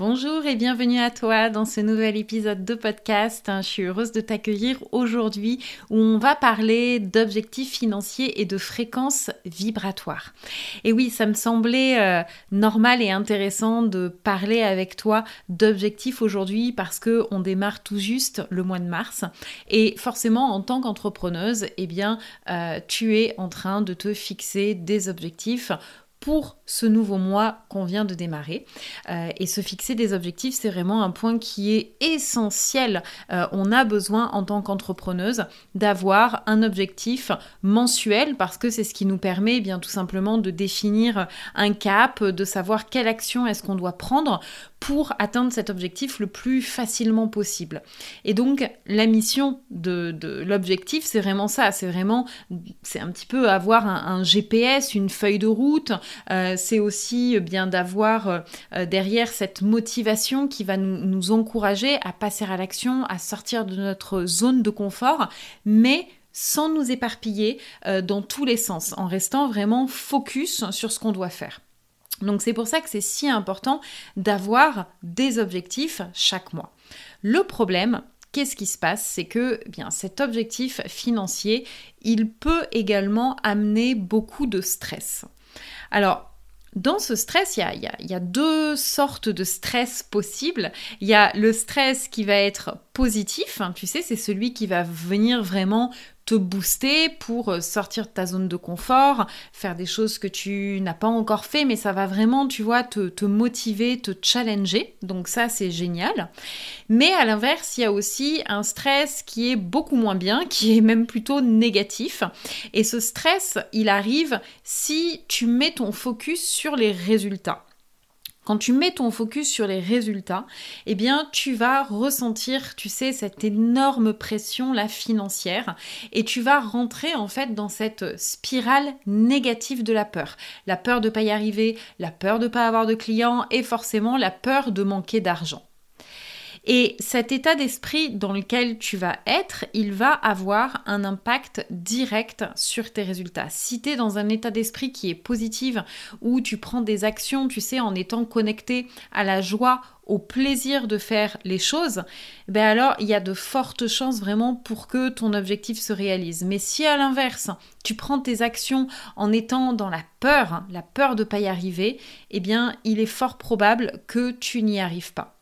Bonjour et bienvenue à toi dans ce nouvel épisode de podcast. Je suis heureuse de t'accueillir aujourd'hui où on va parler d'objectifs financiers et de fréquences vibratoires. Et oui, ça me semblait euh, normal et intéressant de parler avec toi d'objectifs aujourd'hui parce que on démarre tout juste le mois de mars et forcément en tant qu'entrepreneuse, eh bien, euh, tu es en train de te fixer des objectifs pour ce nouveau mois qu'on vient de démarrer. Euh, et se fixer des objectifs, c'est vraiment un point qui est essentiel. Euh, on a besoin en tant qu'entrepreneuse d'avoir un objectif mensuel parce que c'est ce qui nous permet eh bien tout simplement de définir un cap, de savoir quelle action est-ce qu'on doit prendre pour atteindre cet objectif le plus facilement possible. Et donc la mission de, l'objectif, c'est vraiment ça, c'est vraiment, c'est un petit peu avoir un, GPS, une feuille de route, euh, c'est aussi bien d'avoir euh, derrière cette motivation qui va nous, encourager à passer à l'action, à sortir de notre zone de confort, mais sans nous éparpiller euh, dans tous les sens, en restant vraiment focus sur ce qu'on doit faire. Donc c'est pour ça que c'est si important d'avoir des objectifs chaque mois. Le problème, qu'est-ce qui se passe? C'est que eh bien cet objectif financier, il peut également amener beaucoup de stress. Alors, dans ce stress, il y, a, deux sortes de stress possibles. Il y a le stress qui va être positif, hein, tu sais, c'est celui qui va venir vraiment te booster pour euh, sortir de ta zone de confort, faire des choses que tu n'as pas encore fait, mais ça va vraiment, tu vois, te, motiver, te challenger. Donc ça, c'est génial. Mais à l'inverse, il y a aussi un stress qui est beaucoup moins bien, qui est même plutôt négatif. Et ce stress, il arrive si tu mets ton focus sur les résultats. Quand tu mets ton focus sur les résultats, eh bien, tu vas ressentir, tu sais, cette énorme pression la financière et tu vas rentrer en fait dans cette spirale négative de la peur. La peur de ne pas y arriver, la peur de ne pas avoir de clients et forcément la peur de manquer d'argent. Et cet état d'esprit dans lequel tu vas être, il va avoir un impact direct sur tes résultats. Si tu es dans un état d'esprit qui est positif, où tu prends des actions, tu sais, en étant connecté à la joie, au plaisir de faire les choses, ben alors il y a de fortes chances vraiment pour que ton objectif se réalise. Mais si à l'inverse, tu prends tes actions en étant dans la peur, la peur de ne pas y arriver, eh bien il est fort probable que tu n'y arrives pas.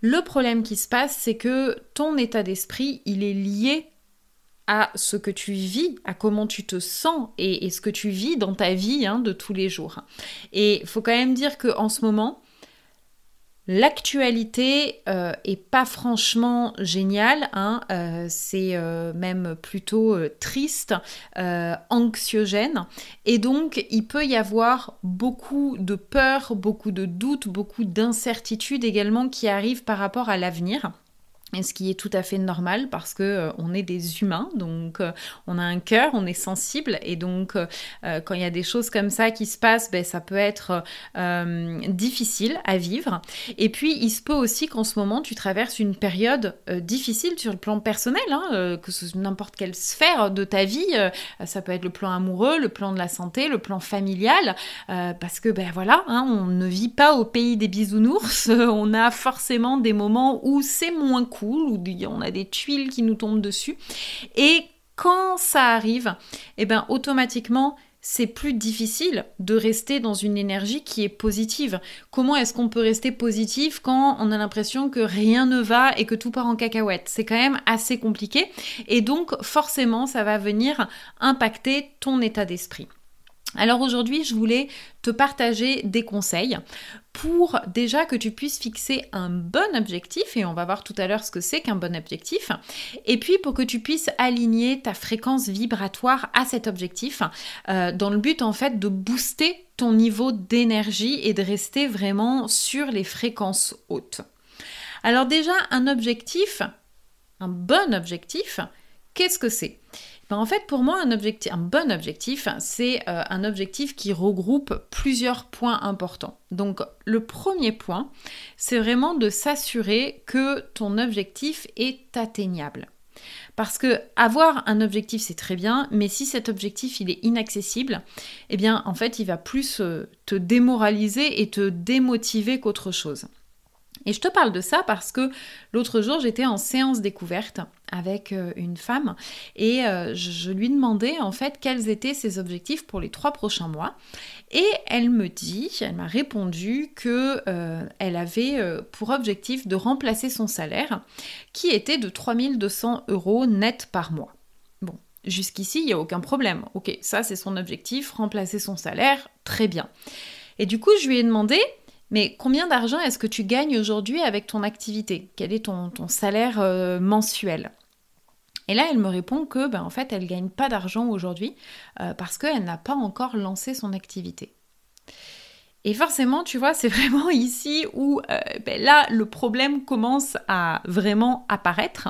Le problème qui se passe, c'est que ton état d'esprit, il est lié à ce que tu vis, à comment tu te sens et, ce que tu vis dans ta vie hein, de tous les jours. Et faut quand même dire qu'en ce moment, L'actualité euh, est pas franchement géniale, hein, euh, c'est euh, même plutôt triste, anxiogène, et donc il peut y avoir beaucoup de peur, beaucoup de doutes, beaucoup d'incertitudes également qui arrivent par rapport à l'avenir. Ce qui est tout à fait normal parce que euh, on est des humains, donc euh, on a un cœur, on est sensible et donc euh, quand il y a des choses comme ça qui se passent, ben, ça peut être difficile à vivre. Et puis il se peut aussi qu'en ce moment tu traverses une période difficile sur le plan personnel, hein, que ce n'importe quelle sphère de ta vie. ça peut être le plan amoureux, le plan de la santé, le plan familial, parce que ben voilà, hein, on ne vit pas au pays des bisounours. on a forcément des moments où c'est moins cool où on a des tuiles qui nous tombent dessus. Et quand ça arrive, eh ben automatiquement, c'est plus difficile de rester dans une énergie qui est positive. Comment est-ce qu'on peut rester positif quand on a l'impression que rien ne va et que tout part en cacahuète? C'est quand même assez compliqué et donc forcément ça va venir impacter ton état d'esprit. Alors aujourd'hui, je voulais te partager des conseils pour déjà que tu puisses fixer un bon objectif, et on va voir tout à l'heure ce que c'est qu'un bon objectif, et puis pour que tu puisses aligner ta fréquence vibratoire à cet objectif, euh, dans le but en fait de booster ton niveau d'énergie et de rester vraiment sur les fréquences hautes. Alors déjà, un objectif, un bon objectif, qu'est-ce que c'est? Ben, en fait, pour moi, un, bon objectif, c'est euh, un objectif qui regroupe plusieurs points importants. Donc, le premier point, c'est vraiment de s'assurer que ton objectif est atteignable. Parce que avoir un objectif c'est très bien, mais si cet objectif il est inaccessible, eh bien en fait il va plus euh, te démoraliser et te démotiver qu'autre chose. Et je te parle de ça parce que l'autre jour, j'étais en séance découverte avec euh, une femme et euh, je lui demandais en fait quels étaient ses objectifs pour les trois prochains mois. Et elle me dit, elle m'a répondu que euh, elle avait pour objectif de remplacer son salaire qui était de 3200 euros net par mois. Bon, jusqu'ici, il n'y a aucun problème. Ok, ça c'est son objectif, remplacer son salaire, très bien. Et du coup, je lui ai demandé, mais combien d'argent est-ce que tu gagnes aujourd'hui avec ton activité? Quel est ton, salaire euh, mensuel? Et là, elle me répond que, ben, en fait, elle ne gagne pas d'argent aujourd'hui euh, parce qu'elle n'a pas encore lancé son activité. Et forcément, tu vois, c'est vraiment ici où euh, ben là, le problème commence à vraiment apparaître.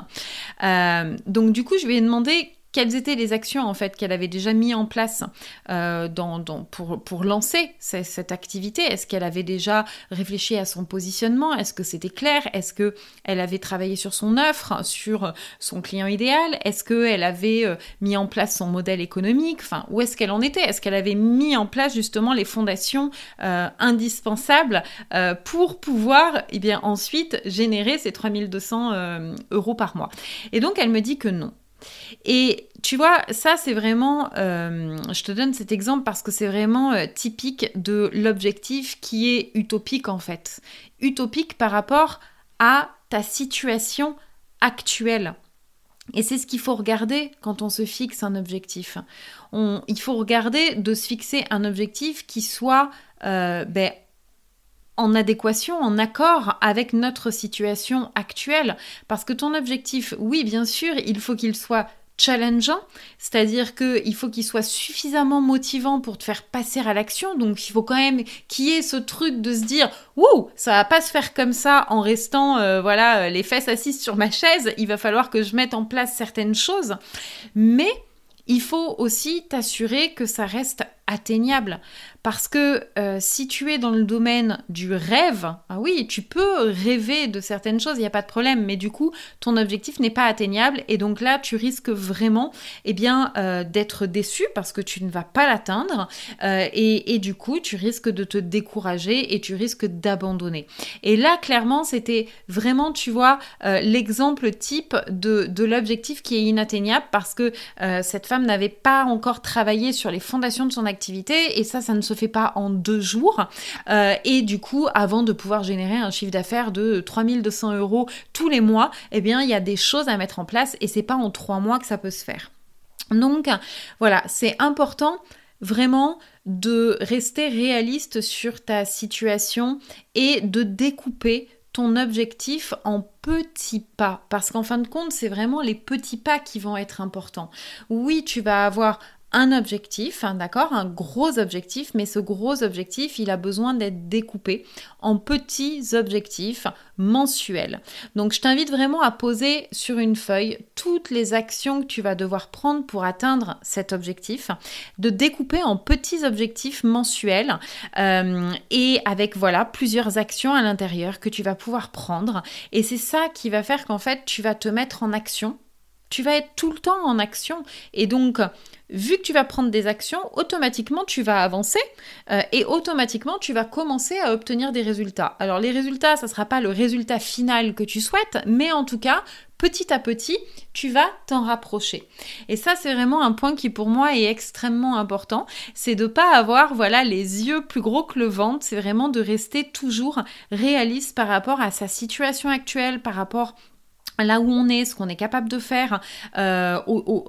donc du coup, je lui ai demandé quelles étaient les actions en fait qu'elle avait déjà mis en place euh, pour, lancer cette, activité? Est-ce qu'elle avait déjà réfléchi à son positionnement? Est-ce que c'était clair? Est-ce que elle avait travaillé sur son offre, sur son client idéal? Est-ce qu'elle avait euh, mis en place son modèle économique? Enfin, où est-ce qu'elle en était? Est-ce qu'elle avait mis en place justement les fondations euh, indispensables pour pouvoir eh ensuite générer ces 3200 euros par mois? Et donc elle me dit que non. Et tu vois, ça c'est vraiment, euh, je te donne cet exemple parce que c'est vraiment euh, typique de l'objectif qui est utopique en fait. Utopique par rapport à ta situation actuelle. Et c'est ce qu'il faut regarder quand on se fixe un objectif. il faut regarder de se fixer un objectif qui soit euh, ben, en adéquation, en accord avec notre situation actuelle. Parce que ton objectif, oui, bien sûr, il faut qu'il soit challengeant, c'est-à-dire qu'il faut qu'il soit suffisamment motivant pour te faire passer à l'action. Donc il faut quand même qu'il y ait ce truc de se dire Ouh, ça va pas se faire comme ça en restant euh, voilà les fesses assises sur ma chaise. Il va falloir que je mette en place certaines choses. Mais il faut aussi t'assurer que ça reste atteignable. Parce que euh, si tu es dans le domaine du rêve, ah oui, tu peux rêver de certaines choses, il n'y a pas de problème, mais du coup, ton objectif n'est pas atteignable et donc là, tu risques vraiment eh bien, euh, d'être déçu parce que tu ne vas pas l'atteindre euh, et, du coup, tu risques de te décourager et tu risques d'abandonner. Et là, clairement, c'était vraiment, tu vois, l'exemple type de, de l'objectif qui est inatteignable parce que cette femme n'avait pas encore travaillé sur les fondations de son activité et ça, ça ne se fait pas en deux jours. Euh, et du coup, avant de pouvoir générer un chiffre d'affaires de 3200 euros tous les mois, eh bien, il y a des choses à mettre en place et c'est pas en trois mois que ça peut se faire. Donc, voilà, c'est important vraiment de rester réaliste sur ta situation et de découper ton objectif en petits pas. Parce qu'en fin de compte, c'est vraiment les petits pas qui vont être importants. Oui, tu vas avoir un objectif, hein, d'accord, un gros objectif, mais ce gros objectif, il a besoin d'être découpé en petits objectifs mensuels. Donc je t'invite vraiment à poser sur une feuille toutes les actions que tu vas devoir prendre pour atteindre cet objectif, de découper en petits objectifs mensuels euh, et avec voilà plusieurs actions à l'intérieur que tu vas pouvoir prendre. Et c'est ça qui va faire qu'en fait tu vas te mettre en action tu vas être tout le temps en action. Et donc, vu que tu vas prendre des actions, automatiquement tu vas avancer euh, et automatiquement tu vas commencer à obtenir des résultats. Alors les résultats, ça ne sera pas le résultat final que tu souhaites, mais en tout cas, petit à petit, tu vas t'en rapprocher. Et ça, c'est vraiment un point qui pour moi est extrêmement important, c'est de pas avoir voilà les yeux plus gros que le ventre, c'est vraiment de rester toujours réaliste par rapport à sa situation actuelle, par rapport là où on est, ce qu'on est capable de faire euh,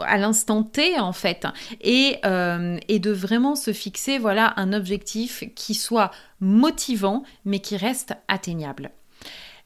à l'instant T en fait, et, euh, et, de vraiment se fixer voilà un objectif qui soit motivant mais qui reste atteignable.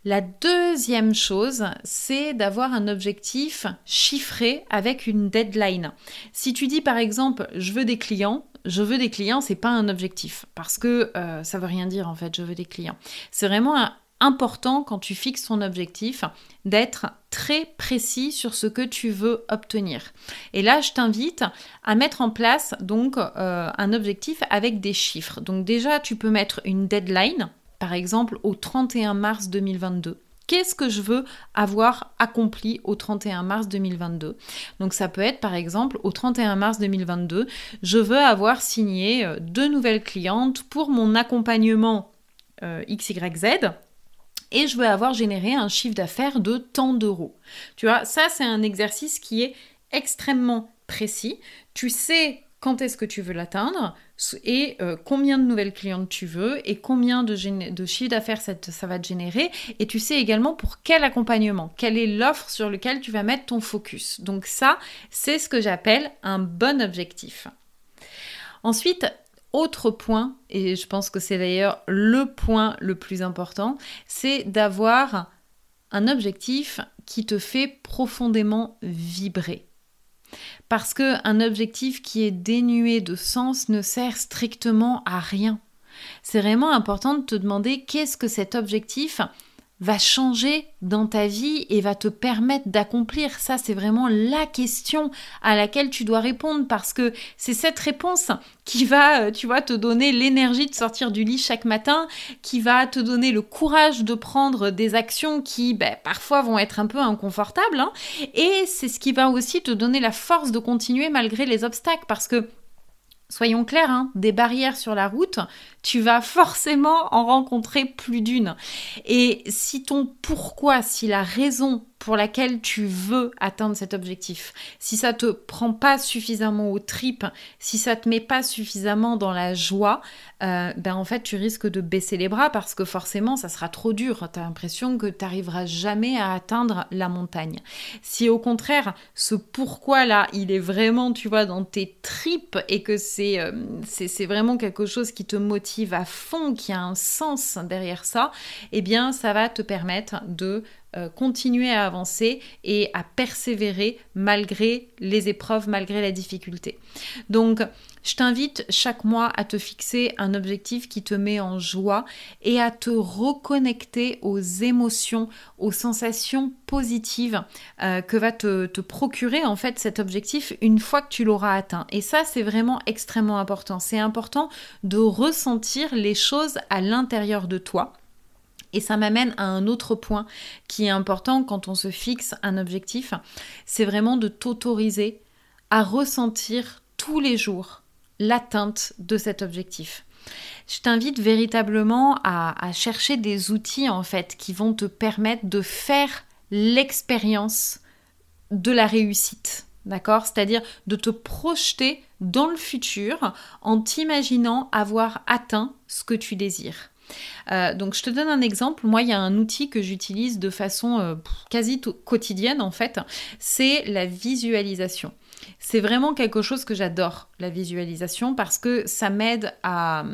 La deuxième chose, c'est d'avoir un objectif chiffré avec une deadline. Si tu dis par exemple je veux des clients, je veux des clients, c'est pas un objectif parce que euh, ça veut rien dire en fait, je veux des clients. C'est vraiment un, important quand tu fixes ton objectif d'être très précis sur ce que tu veux obtenir. Et là, je t'invite à mettre en place donc euh, un objectif avec des chiffres. Donc déjà, tu peux mettre une deadline, par exemple au 31 mars 2022. Qu'est-ce que je veux avoir accompli au 31 mars 2022 Donc ça peut être par exemple au 31 mars 2022, je veux avoir signé euh, deux nouvelles clientes pour mon accompagnement euh, XYZ et je veux avoir généré un chiffre d'affaires de tant d'euros. Tu vois, ça c'est un exercice qui est extrêmement précis. Tu sais quand est-ce que tu veux l'atteindre et euh, combien de nouvelles clientes tu veux et combien de, de chiffre d'affaires ça, ça, va te générer. Et tu sais également pour quel accompagnement, quelle est l'offre sur laquelle tu vas mettre ton focus. Donc ça, c'est ce que j'appelle un bon objectif. Ensuite, autre point, et je pense que c'est d'ailleurs le point le plus important, c'est d'avoir un objectif qui te fait profondément vibrer. Parce qu'un objectif qui est dénué de sens ne sert strictement à rien. C'est vraiment important de te demander qu'est-ce que cet objectif va changer dans ta vie et va te permettre d'accomplir. Ça, c'est vraiment la question à laquelle tu dois répondre parce que c'est cette réponse qui va, euh, tu vois, te donner l'énergie de sortir du lit chaque matin, qui va te donner le courage de prendre des actions qui, ben, parfois, vont être un peu inconfortables. Hein. Et c'est ce qui va aussi te donner la force de continuer malgré les obstacles parce que Soyons clairs, hein, des barrières sur la route, tu vas forcément en rencontrer plus d'une. Et si ton pourquoi, si la raison pour laquelle tu veux atteindre cet objectif, si ça te prend pas suffisamment aux tripes, si ça te met pas suffisamment dans la joie, euh, ben en fait tu risques de baisser les bras parce que forcément ça sera trop dur. Tu as l'impression que tu n'arriveras jamais à atteindre la montagne. Si au contraire ce pourquoi là il est vraiment tu vois dans tes tripes et que c'est euh, c'est vraiment quelque chose qui te motive à fond, qui a un sens derrière ça, eh bien ça va te permettre de euh, continuer à avancer et à persévérer malgré les épreuves, malgré la difficulté. Donc, je t'invite chaque mois à te fixer un objectif qui te met en joie et à te reconnecter aux émotions, aux sensations positives euh, que va te, te, procurer en fait cet objectif une fois que tu l'auras atteint. Et ça, c'est vraiment extrêmement important. C'est important de ressentir les choses à l'intérieur de toi et ça m'amène à un autre point qui est important quand on se fixe un objectif, c'est vraiment de t'autoriser à ressentir tous les jours l'atteinte de cet objectif. Je t'invite véritablement à, chercher des outils en fait qui vont te permettre de faire l'expérience de la réussite. D'accord? C'est-à-dire de te projeter dans le futur en t'imaginant avoir atteint ce que tu désires. Euh, donc je te donne un exemple. Moi, il y a un outil que j'utilise de façon euh, quasi quotidienne en fait. C'est la visualisation. C'est vraiment quelque chose que j'adore, la visualisation, parce que ça m'aide à,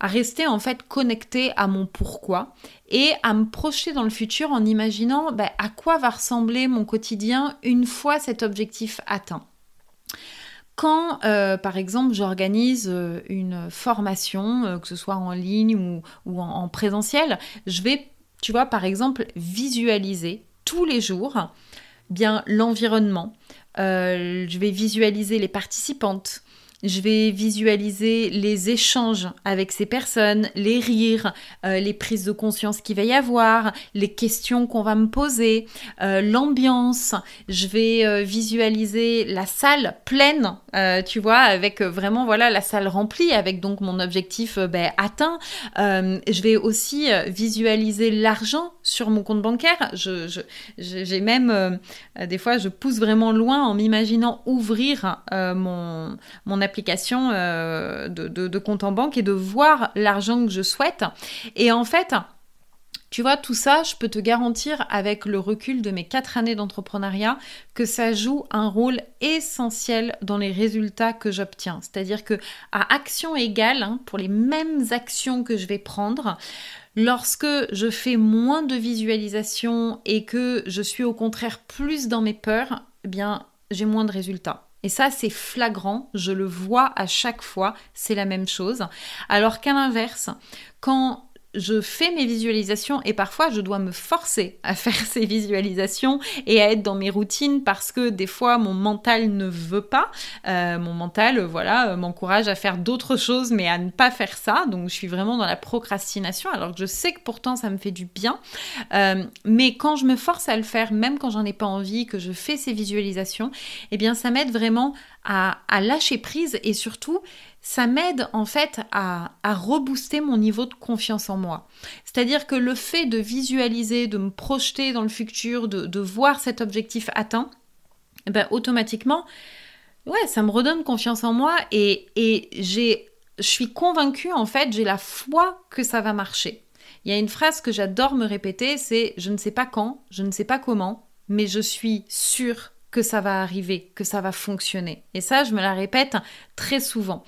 rester en fait connecté à mon pourquoi et à me projeter dans le futur en imaginant bah, à quoi va ressembler mon quotidien une fois cet objectif atteint. Quand, euh, par exemple, j'organise euh, une formation, euh, que ce soit en ligne ou, en, présentiel, je vais, tu vois, par exemple, visualiser tous les jours bien l'environnement. je vais visualiser les participantes, je vais visualiser les échanges avec ces personnes, les rires, euh, les prises de conscience qu'il va y avoir, les questions qu'on va me poser, euh, l'ambiance. Je vais euh, visualiser la salle pleine, tu vois, avec vraiment voilà la salle remplie, avec donc mon objectif ben, atteint. je vais aussi visualiser l'argent sur mon compte bancaire. Je, j'ai même des fois je pousse vraiment loin en m'imaginant ouvrir mon mon application euh, de, compte en banque et de voir l'argent que je souhaite. Et en fait, Tu vois, tout ça, je peux te garantir avec le recul de mes quatre années d'entrepreneuriat que ça joue un rôle essentiel dans les résultats que j'obtiens. C'est-à-dire que à action égale, hein, pour les mêmes actions que je vais prendre, Lorsque je fais moins de visualisation et que je suis au contraire plus dans mes peurs, eh bien, j'ai moins de résultats. Et ça, c'est flagrant, je le vois à chaque fois, c'est la même chose. Alors qu'à l'inverse, quand je fais mes visualisations et parfois je dois me forcer à faire ces visualisations et à être dans mes routines parce que des fois mon mental ne veut pas. Euh, mon mental, voilà, euh, m'encourage à faire d'autres choses mais à ne pas faire ça. Donc je suis vraiment dans la procrastination alors que je sais que pourtant ça me fait du bien. Euh, mais quand je me force à le faire, même quand j'en ai pas envie, que je fais ces visualisations, eh bien ça m'aide vraiment à lâcher prise et surtout ça m'aide en fait à, rebooster mon niveau de confiance en moi. C'est-à-dire que le fait de visualiser, de me projeter dans le futur, de, voir cet objectif atteint, eh ben, automatiquement, ouais, ça me redonne confiance en moi et, et j'ai, je suis convaincue en fait, j'ai la foi que ça va marcher. Il y a une phrase que j'adore me répéter, c'est je ne sais pas quand, je ne sais pas comment, mais je suis sûre que ça va arriver, que ça va fonctionner. Et ça, je me la répète très souvent.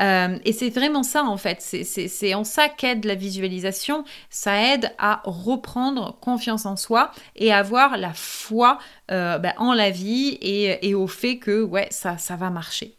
Euh, et c'est vraiment ça, en fait. C'est en ça qu'aide la visualisation. Ça aide à reprendre confiance en soi et avoir la foi euh, ben, en la vie et, au fait que, ouais, ça va marcher.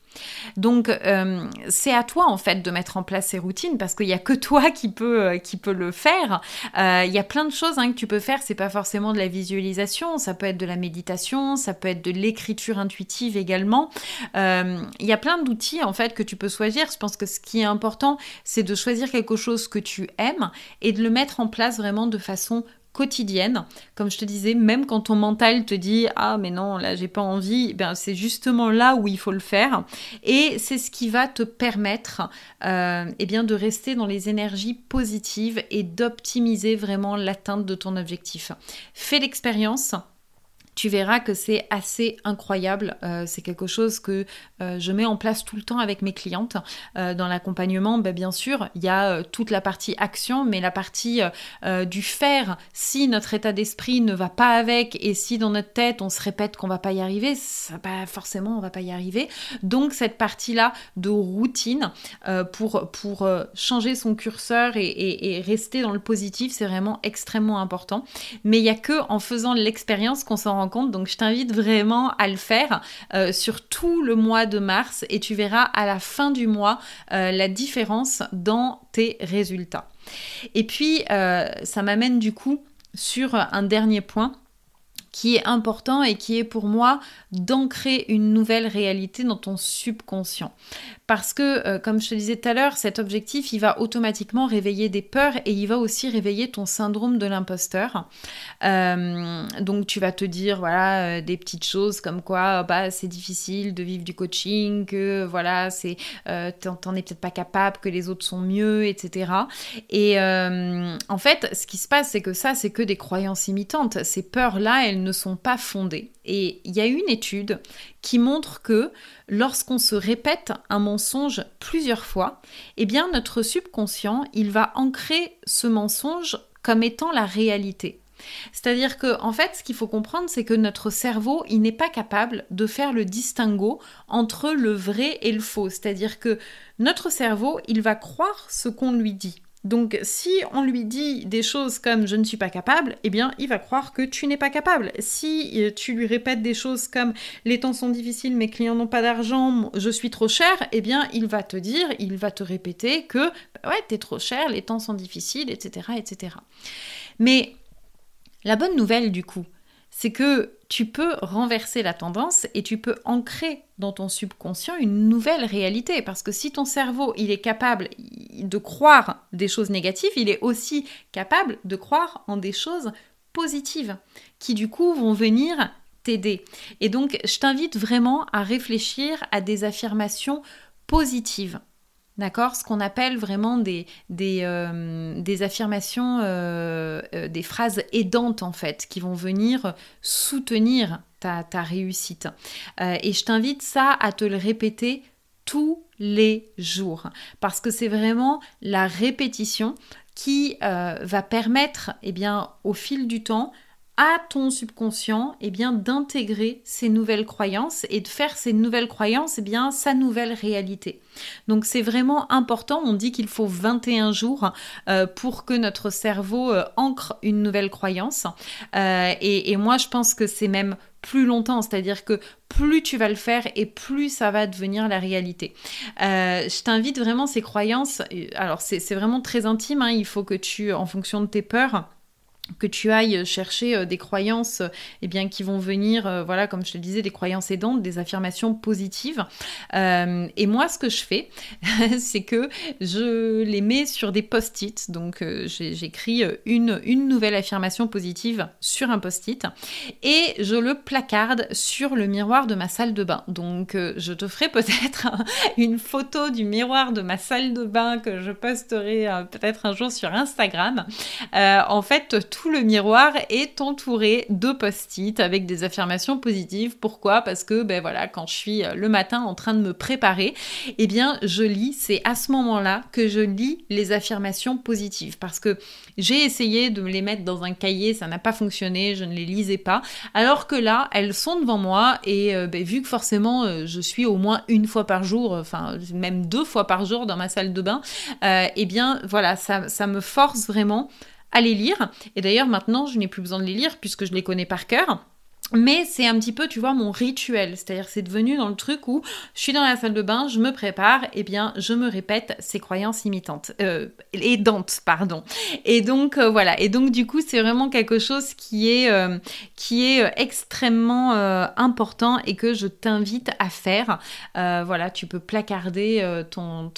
Donc euh, c'est à toi en fait de mettre en place ces routines parce qu'il n'y a que toi qui peut, euh, qui peut le faire. Euh, il y a plein de choses hein, que tu peux faire, c'est pas forcément de la visualisation, ça peut être de la méditation, ça peut être de l'écriture intuitive également. Il y a plein d'outils en fait que tu peux choisir. Je pense que ce qui est important, c'est de choisir quelque chose que tu aimes et de le mettre en place vraiment de façon quotidienne. Comme je te disais, même quand ton mental te dit ah mais non là j'ai pas envie, ben c'est justement là où il faut le faire et c'est ce qui va te permettre euh, eh bien de rester dans les énergies positives et d'optimiser vraiment l'atteinte de ton objectif. Fais l'expérience tu verras que c'est assez incroyable. Euh, c'est quelque chose que euh, je mets en place tout le temps avec mes clientes. Euh, dans l'accompagnement, ben, bien sûr, il y a toute la partie action, mais la partie du faire, si notre état d'esprit ne va pas avec et si dans notre tête on se répète qu'on va pas y arriver, bah, forcément on va pas y arriver. Donc cette partie-là de routine pour, pour changer son curseur et, et rester dans le positif, c'est vraiment extrêmement important. Mais il n'y a que en faisant l'expérience qu'on s'en rend compte. Donc je t'invite vraiment à le faire euh, sur tout le mois de mars et tu verras à la fin du mois euh, la différence dans tes résultats. Et puis euh, ça m'amène du coup sur un dernier point qui est important et qui est pour moi d'ancrer une nouvelle réalité dans ton subconscient. Parce que, euh, comme je te disais tout à l'heure, cet objectif, il va automatiquement réveiller des peurs et il va aussi réveiller ton syndrome de l'imposteur. Euh, donc, tu vas te dire, voilà, euh, des petites choses comme quoi, bah, c'est difficile de vivre du coaching, que, voilà, c'est, t'en es peut-être pas capable, que les autres sont mieux, etc. Et en fait, ce qui se passe, c'est que ça, c'est que des croyances imitantes. Ces peurs-là, elles ne sont pas fondées. Et il y a une étude qui montre que lorsqu'on se répète un mensonge plusieurs fois, eh bien notre subconscient, il va ancrer ce mensonge comme étant la réalité. C'est-à-dire que, en fait, ce qu'il faut comprendre, c'est que notre cerveau, il n'est pas capable de faire le distinguo entre le vrai et le faux. C'est-à-dire que notre cerveau, il va croire ce qu'on lui dit. Donc si on lui dit des choses comme je ne suis pas capable, eh bien il va croire que tu n'es pas capable. Si euh, tu lui répètes des choses comme les temps sont difficiles, mes clients n'ont pas d'argent, je suis trop cher, eh bien il va te dire, il va te répéter que bah ouais, t'es trop cher, les temps sont difficiles, etc. etc. Mais la bonne nouvelle du coup, c'est que tu peux renverser la tendance et tu peux ancrer dans ton subconscient une nouvelle réalité. Parce que si ton cerveau, il est capable de croire des choses négatives, il est aussi capable de croire en des choses positives qui du coup vont venir t'aider. Et donc, je t'invite vraiment à réfléchir à des affirmations positives. D'accord? Ce qu'on appelle vraiment des, euh, affirmations, euh, euh, des phrases aidantes en fait, qui vont venir soutenir ta, ta réussite. et je t'invite ça à te le répéter tous les jours. Parce que c'est vraiment la répétition qui va permettre eh bien, au fil du temps à ton subconscient eh bien d'intégrer ces nouvelles croyances et de faire ces nouvelles croyances eh bien sa nouvelle réalité. Donc c'est vraiment important, on dit qu'il faut 21 jours euh, pour que notre cerveau euh, ancre une nouvelle croyance euh, et, moi je pense que c'est même plus longtemps, c'est-à-dire que plus tu vas le faire et plus ça va devenir la réalité. je t'invite vraiment ces croyances, alors c'est vraiment très intime, hein, il faut que tu, en fonction de tes peurs, que tu ailles chercher euh, des croyances eh bien, qui vont venir, euh, voilà, comme je te disais, des croyances aidantes, des affirmations positives. Euh, et moi, ce que je fais, c'est que je les mets sur des post-it. Donc, j'écris une, une nouvelle affirmation positive sur un post-it et je le placarde sur le miroir de ma salle de bain. Donc, je te ferai peut-être une photo du miroir de ma salle de bain que je posterai peut-être un jour sur Instagram. en fait, le miroir est entouré de post-it avec des affirmations positives. Pourquoi? Parce que ben voilà, quand je suis euh, le matin en train de me préparer, eh bien je lis, c'est à ce moment-là que je lis les affirmations positives parce que j'ai essayé de me les mettre dans un cahier, ça n'a pas fonctionné, je ne les lisais pas. Alors que là, elles sont devant moi et euh, ben, vu que forcément euh, je suis au moins une fois par jour, enfin même deux fois par jour dans ma salle de bain, eh bien voilà, ça, ça me force vraiment à les lire. Et d'ailleurs, maintenant, je n'ai plus besoin de les lire puisque je les connais par cœur. Mais c'est un petit peu, tu vois, mon rituel. C'est-à-dire, c'est devenu dans le truc où je suis dans la salle de bain, je me prépare, et eh bien, je me répète ces croyances imitantes, euh, aidantes, pardon. Et donc, euh, voilà. Et donc, du coup, c'est vraiment quelque chose qui est, euh, extrêmement important et que je t'invite à faire. voilà, tu peux placarder ton,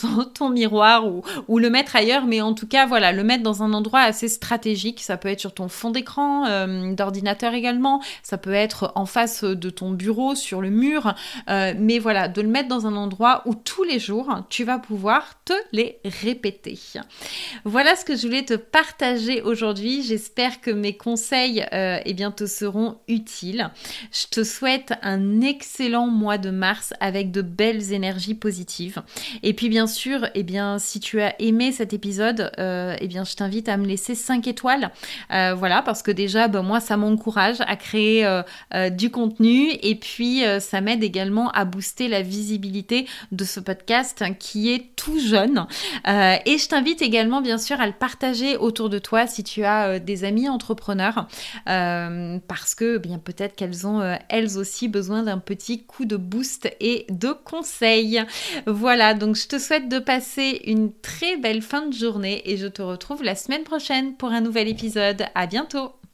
miroir ou, ou, le mettre ailleurs, mais en tout cas, voilà, le mettre dans un endroit assez stratégique. Ça peut être sur ton fond d'écran d'ordinateur également. Ça peut être en face de ton bureau, sur le mur, euh, mais voilà, de le mettre dans un endroit où tous les jours, tu vas pouvoir te les répéter. Voilà ce que je voulais te partager aujourd'hui. J'espère que mes conseils euh, eh bien, te seront utiles. Je te souhaite un excellent mois de mars avec de belles énergies positives. Et puis bien sûr, eh bien, si tu as aimé cet épisode, euh, eh bien, je t'invite à me laisser 5 étoiles. voilà, parce que déjà, ben, moi, ça m'encourage à créer euh, du contenu et puis euh, ça m'aide également à booster la visibilité de ce podcast qui est tout jeune. Euh, et je t'invite également bien sûr à le partager autour de toi si tu as des amis entrepreneurs parce que bien peut-être qu'elles ont elles aussi besoin d'un petit coup de boost et de conseils. Voilà, donc je te souhaite de passer une très belle fin de journée et je te retrouve la semaine prochaine pour un nouvel épisode. À bientôt.